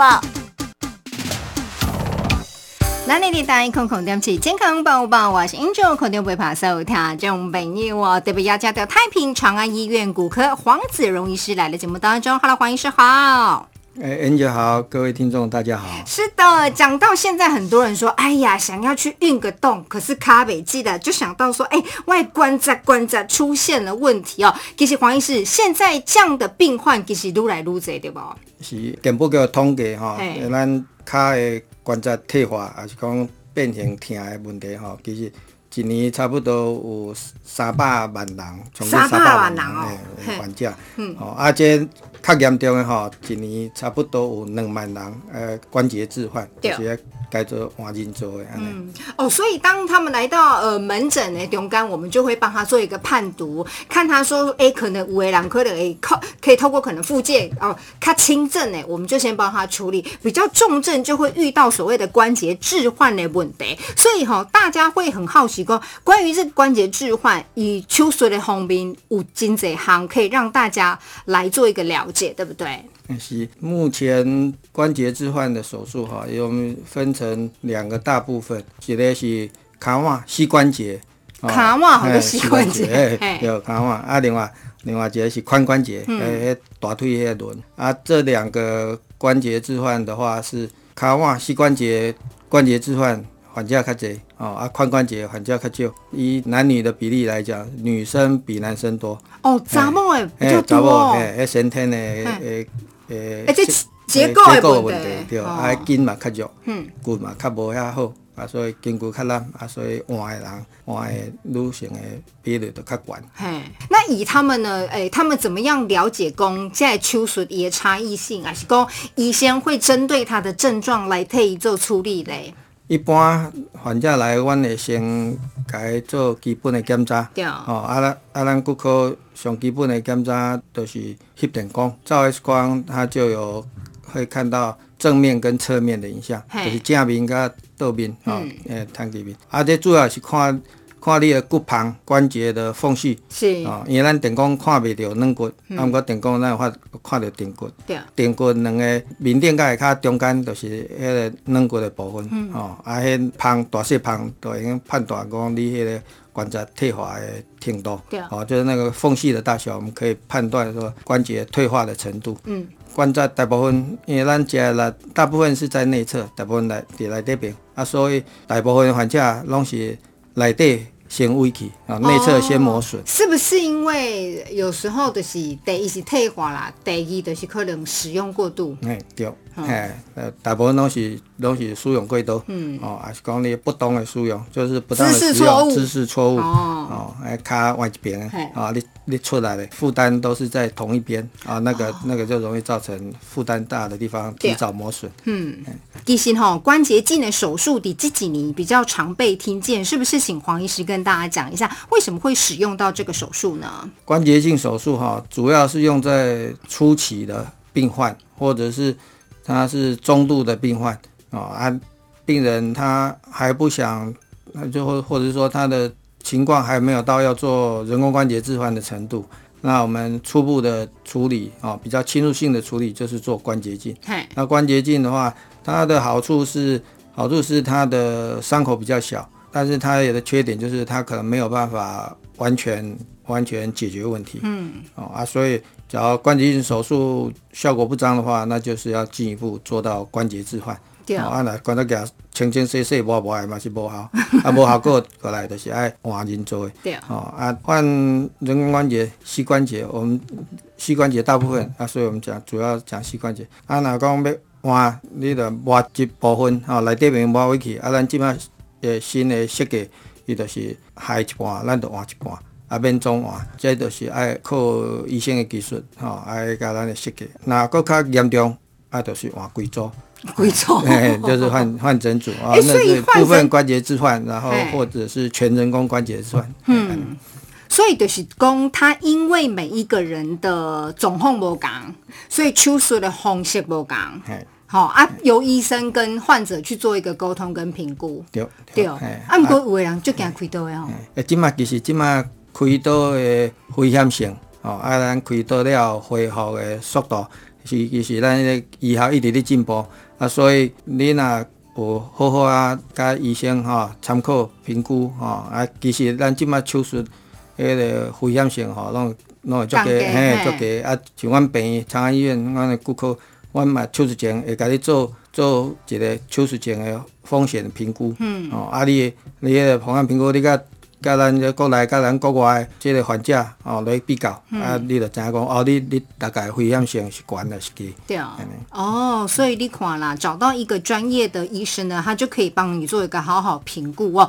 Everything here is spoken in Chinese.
报。那你的大空空点起健康宝宝，我是 Angel，肯定不会怕受听众朋友我。特别要加到太平长安医院骨科黄子荣医师来了节目当中，Hello，黄医师好。哎，Angel 好，各位听众大家好。是的，讲到现在，很多人说，哎呀，想要去运个动，可是卡北记得就想到说，哎，外观在关节出现了问题哦。其实黄医师，现在这样的病患其实愈来愈多，对不？是，根本叫统计哈，咱卡的。关节退化，还是讲变形疼的问题吼，其实一年差不多有三百万人，从三百万人哦，患者，哦，啊，这较严重的吼，一年差不多有两万人，呃，关节置换，就是。该做换进做的。嗯，哦，所以当他们来到呃门诊的中间，我们就会帮他做一个判读，看他说，哎，可能五两颗的，哎，靠，可以透过可能附件哦，他轻症呢，我们就先帮他处理，比较重症就会遇到所谓的关节置换的问题。所以哈，大家会很好奇过关于这个关节置换，以秋水的方面有金济行可以让大家来做一个了解，对不对？是目前关节置换的手术哈，我们分成两个大部分，一个是卡瓦膝关节，卡瓦和个膝关节，有卡瓦啊，另外另外一个是髋关节，诶，大腿迄轮啊，这两个关节置换的话是卡瓦膝关节关节置换。患者较侪哦，啊，髋关节患者较少。以男女的比例来讲，女生比男生多。哦，查某诶比较多。诶，先天诶诶诶。诶，这结构结构问题，对，啊，筋嘛较弱，嗯，骨嘛较无遐好，啊，所以筋骨较烂，啊，所以换的人换的女性的比例就较悬。嘿，那以他们呢？诶，他们怎么样了解讲在手术伊诶差异性，还是讲医生会针对他的症状来替伊做处理咧？一般患者来，阮会先甲做基本的检查。对。哦，啊，咱啊，咱骨科上基本的检查就是翕电光，照 X 光，它就有会看到正面跟侧面的影像，就是正面甲倒面，哦，诶，摊几面。啊，这主要是看。看你的骨旁关节的缝隙，是。哦，因为咱电工看袂到软骨，啊，毋过电工咱有法看到电骨，对，电骨两个面顶甲下骹中间就是迄个软骨的部分，哦，啊，迄旁大细旁都已经判断讲你迄个关节退化的程度，对，哦，就是那个缝隙的大小，我们可以判断说关节退化的程度。嗯，关节大部分，因为咱食啦，大部分是在内侧，大部分来伫内底边，啊，所以大部分患者拢是。内底先危去啊，内侧先磨损，是不是因为有时候就是第一是退化啦，第二就是可能使用过度？哎，对，哎，呃，大部分拢是拢是使用过度，嗯，哦，还是讲你不当的使用，就是不当的使用，姿势错误，哦，哦，哎，卡歪一边，啊，你你出来的负担都是在同一边，啊，那个那个就容易造成负担大的地方提早磨损。嗯，其实哈，关节镜的手术的这几年比较常被听见，是不是？请黄医师跟大家讲一下，为什么会使用到这个手术呢？关节镜手术哈，主要是用在初期的病患，或者是。他是中度的病患啊，啊，病人他还不想，那就或或者说他的情况还没有到要做人工关节置换的程度，那我们初步的处理啊，比较侵入性的处理就是做关节镜。那关节镜的话，它的好处是好处是它的伤口比较小，但是它有的缺点就是它可能没有办法完全完全解决问题。嗯，哦啊，所以。假如关节镜手术效果不彰的话，那就是要进一步做到关节置换。对啊，那关节镜清清洗洗抹抹的嘛是无效，啊无效果过来就是爱换人做的。对啊，哦啊换人工关节膝关节，我们膝关节大部分啊，所以我们讲主要讲膝关节。啊，若讲要换，你着抹一部分，啊内底面抹回去，啊咱即摆诶新的设计，伊就是下一半，咱就换一半。啊，免总换，这就是爱靠医生的技术，吼，爱甲咱的设计。那搁较严重，啊，就是换规组，贵组，嘿，就是换 换整组啊，那是部分关节置换，然后或者是全人工关节置换。嗯，所以就是讲，他因为每一个人的状况无同，所以手术的方式无共。好啊，由医生跟患者去做一个沟通跟评估。对对，啊，毋过有的人就惊开刀的吼。诶，即马其实即马。开刀的危险性，哦，啊，咱开刀了恢复的速度是其实咱个医学一直咧进步，啊，所以你若有好好啊，甲医生吼参考评估吼，啊，其实咱即摆手术迄个危险性吼，拢拢会足低，嘿，足低。啊，像阮病长安医院，阮的骨科，阮嘛手术前会甲你做做一个手术前的风险评估，嗯，哦，啊，你的你迄个风险评估，你甲甲咱这国内甲咱国外的即个患者哦来比较，啊，你就知影讲哦，你你大概危险性是悬还是低。对啊哦，所以你看啦，找到一个专业的医生呢，他就可以帮你做一个好好评估哦。